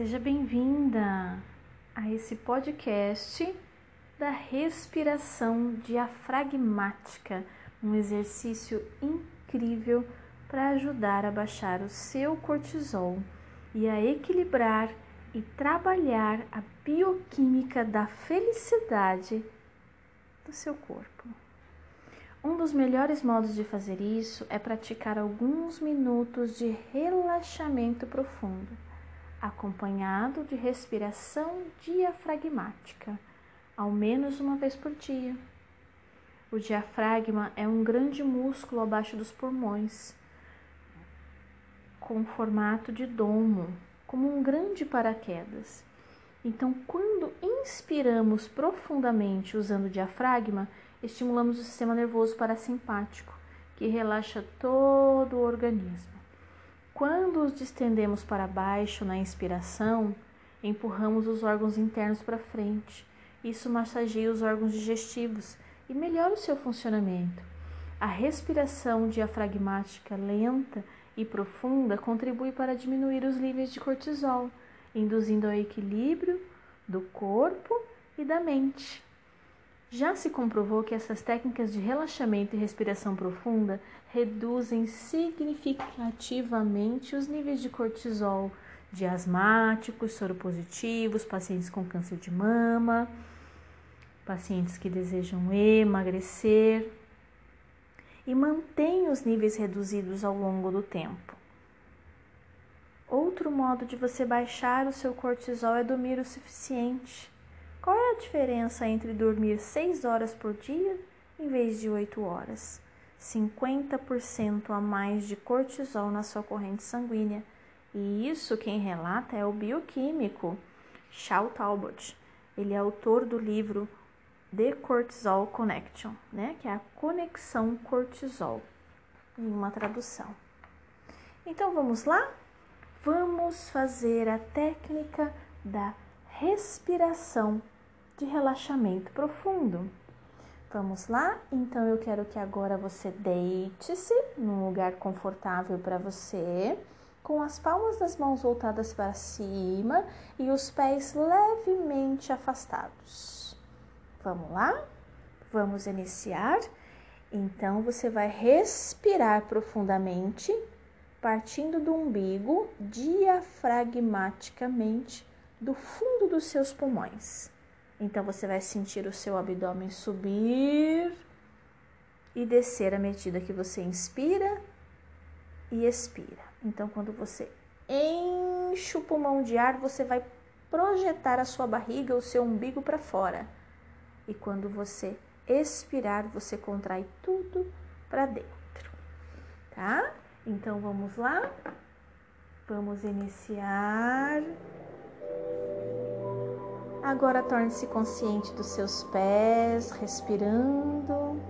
Seja bem-vinda a esse podcast da respiração diafragmática, um exercício incrível para ajudar a baixar o seu cortisol e a equilibrar e trabalhar a bioquímica da felicidade do seu corpo. Um dos melhores modos de fazer isso é praticar alguns minutos de relaxamento profundo, acompanhado de respiração diafragmática, ao menos uma vez por dia. O diafragma é um grande músculo abaixo dos pulmões, com formato de domo, como um grande paraquedas. Então, quando inspiramos profundamente usando o diafragma, estimulamos o sistema nervoso parasimpático, que relaxa todo o organismo. Quando os distendemos para baixo na inspiração, empurramos os órgãos internos para frente. Isso massageia os órgãos digestivos e melhora o seu funcionamento. A respiração diafragmática lenta e profunda contribui para diminuir os níveis de cortisol, induzindo ao equilíbrio do corpo e da mente. Já se comprovou que essas técnicas de relaxamento e respiração profunda reduzem significativamente os níveis de cortisol de asmáticos, soropositivos, pacientes com câncer de mama, pacientes que desejam emagrecer e mantém os níveis reduzidos ao longo do tempo. Outro modo de você baixar o seu cortisol é dormir o suficiente. Qual é a diferença entre dormir 6 horas por dia em vez de 8 horas? 50% a mais de cortisol na sua corrente sanguínea. E isso quem relata é o bioquímico Shaw Talbot. Ele é autor do livro The Cortisol Connection, né? que é a conexão cortisol, em uma tradução. Então vamos lá? Vamos fazer a técnica da respiração de relaxamento profundo. Vamos lá? Então eu quero que agora você deite-se num lugar confortável para você, com as palmas das mãos voltadas para cima e os pés levemente afastados. Vamos lá? Vamos iniciar? Então você vai respirar profundamente, partindo do umbigo, diafragmaticamente do fundo dos seus pulmões. Então você vai sentir o seu abdômen subir e descer à medida que você inspira e expira. Então quando você enche o pulmão de ar, você vai projetar a sua barriga, o seu umbigo para fora. E quando você expirar, você contrai tudo para dentro. Tá? Então vamos lá? Vamos iniciar. Agora torne-se consciente dos seus pés, respirando.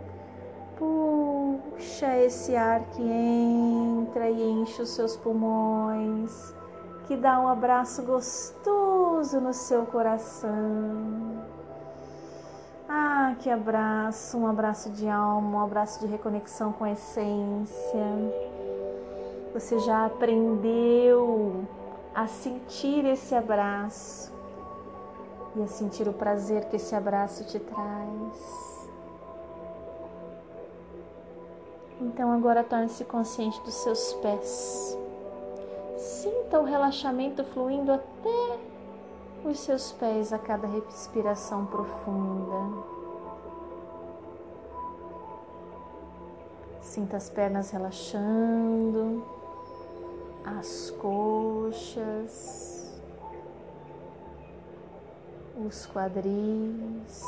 Puxa esse ar que entra e enche os seus pulmões, que dá um abraço gostoso no seu coração. Ah, que abraço, um abraço de alma, um abraço de reconexão com a essência. Você já aprendeu a sentir esse abraço e a sentir o prazer que esse abraço te traz. Então agora torne-se consciente dos seus pés. Sinta o relaxamento fluindo até os seus pés a cada respiração profunda. Sinta as pernas relaxando, as coxas os quadris.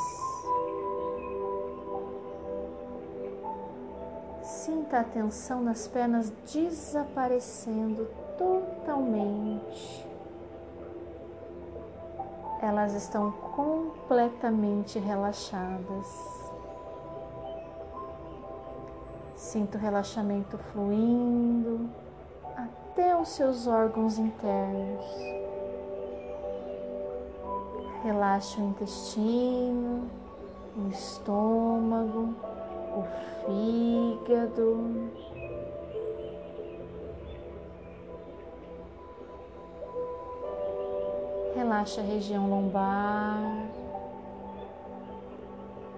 Sinta a tensão nas pernas desaparecendo totalmente. Elas estão completamente relaxadas. Sinta o relaxamento fluindo até os seus órgãos internos. Relaxa o intestino, o estômago, o fígado. Relaxa a região lombar.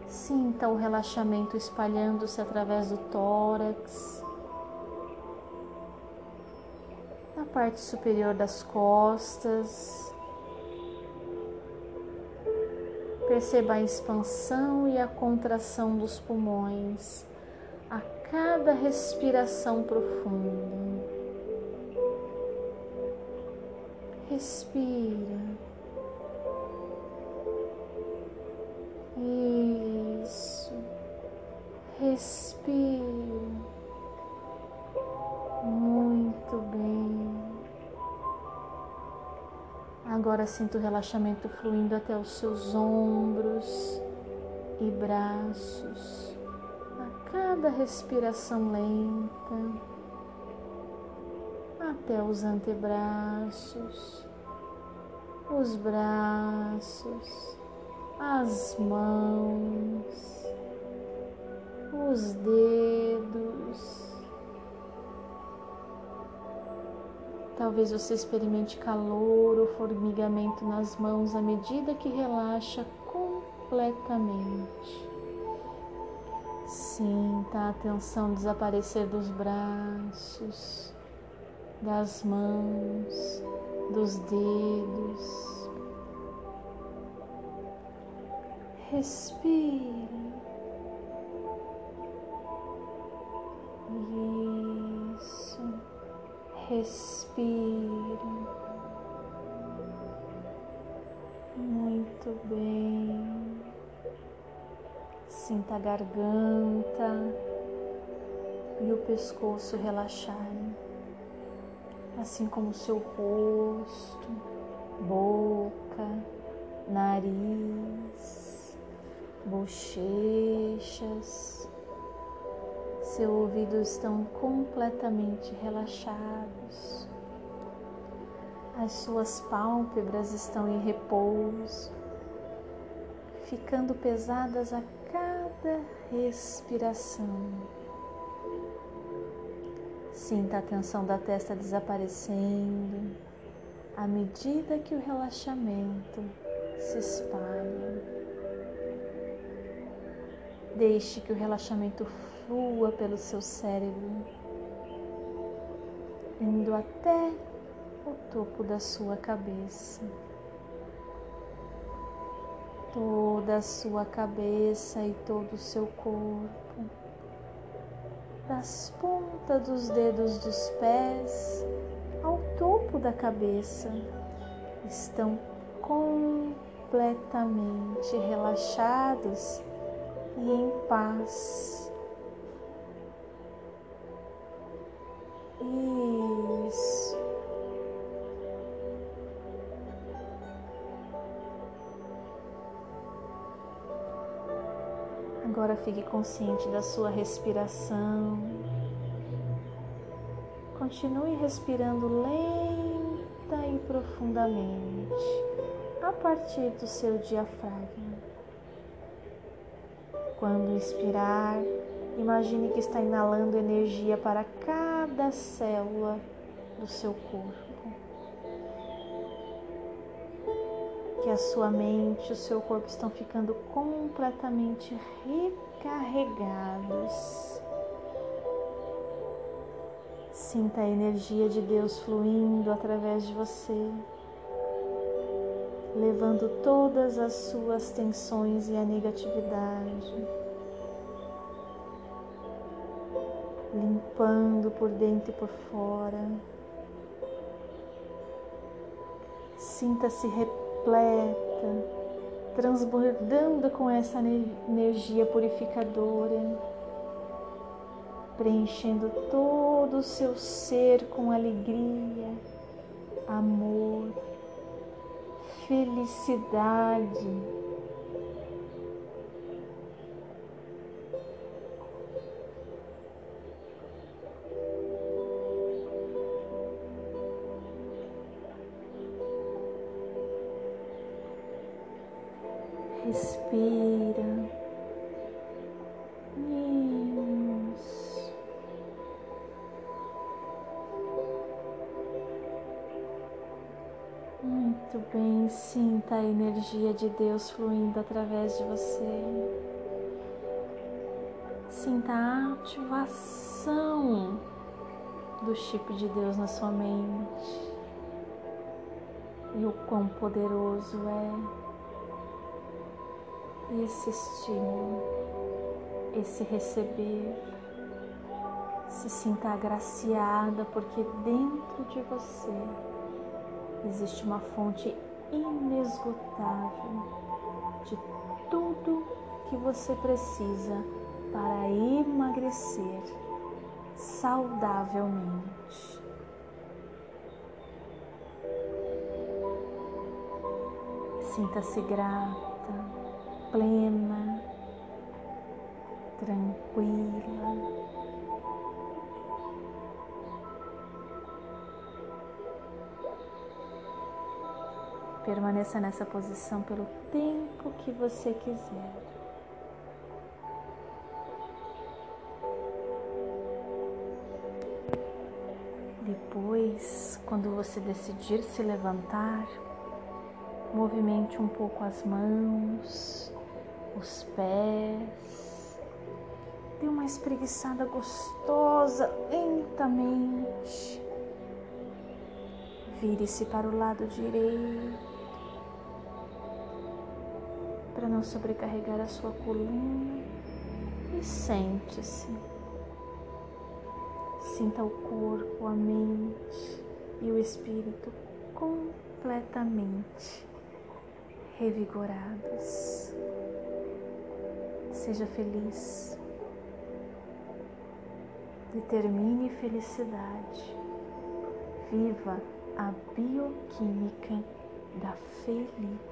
Sinta o relaxamento espalhando-se através do tórax, na parte superior das costas. Perceba a expansão e a contração dos pulmões a cada respiração profunda. Respira. Isso. Respira. Agora sinta o relaxamento fluindo até os seus ombros e braços. A cada respiração lenta, até os antebraços, os braços as mãos, os dedos. Talvez você experimente calor ou formigamento nas mãos à medida que relaxa completamente. Sinta a tensão desaparecer dos braços, das mãos, dos dedos. Respire. Isso. Respire. Muito bem. Sinta a garganta e o pescoço relaxarem, assim como o seu rosto, boca, nariz bochechas, seus ouvidos estão completamente relaxados, as suas pálpebras estão em repouso, ficando pesadas a cada respiração. Sinta a tensão da testa desaparecendo à medida que o relaxamento se espalha. Deixe que o relaxamento flua pelo seu cérebro, indo até o topo da sua cabeça. Toda a sua cabeça e todo o seu corpo, das pontas dos dedos dos pés ao topo da cabeça, estão completamente relaxados e em paz. Isso. Agora fique consciente da sua respiração. Continue respirando lenta e profundamente a partir do seu diafragma. Quando inspirar, imagine que está inalando energia para cada célula do seu corpo. Que a sua mente o seu corpo estão ficando completamente recarregados. Sinta a energia de Deus fluindo através de você levando todas as suas tensões e a negatividade, limpando por dentro e por fora. Sinta-se repleta, transbordando com essa energia purificadora, preenchendo todo o seu ser com alegria, amor felicidade. Bem, sinta a energia de Deus fluindo através de você. Sinta a ativação do chip de Deus na sua mente e o quão poderoso é esse estímulo, esse receber. Se sinta agraciada, porque dentro de você existe uma fonte inesgotável de tudo que você precisa para emagrecer saudavelmente. Sinta-se grata, plena, tranquila. Permaneça nessa posição pelo tempo que você quiser. Depois, quando você decidir se levantar, movimente um pouco as mãos, os pés. Dê uma espreguiçada gostosa lentamente. Vire-se para o lado direito para não sobrecarregar a sua coluna e sente-se. Sinta o corpo, a mente e o espírito completamente revigorados. Seja feliz. Determine felicidade. Viva a bioquímica da felicidade.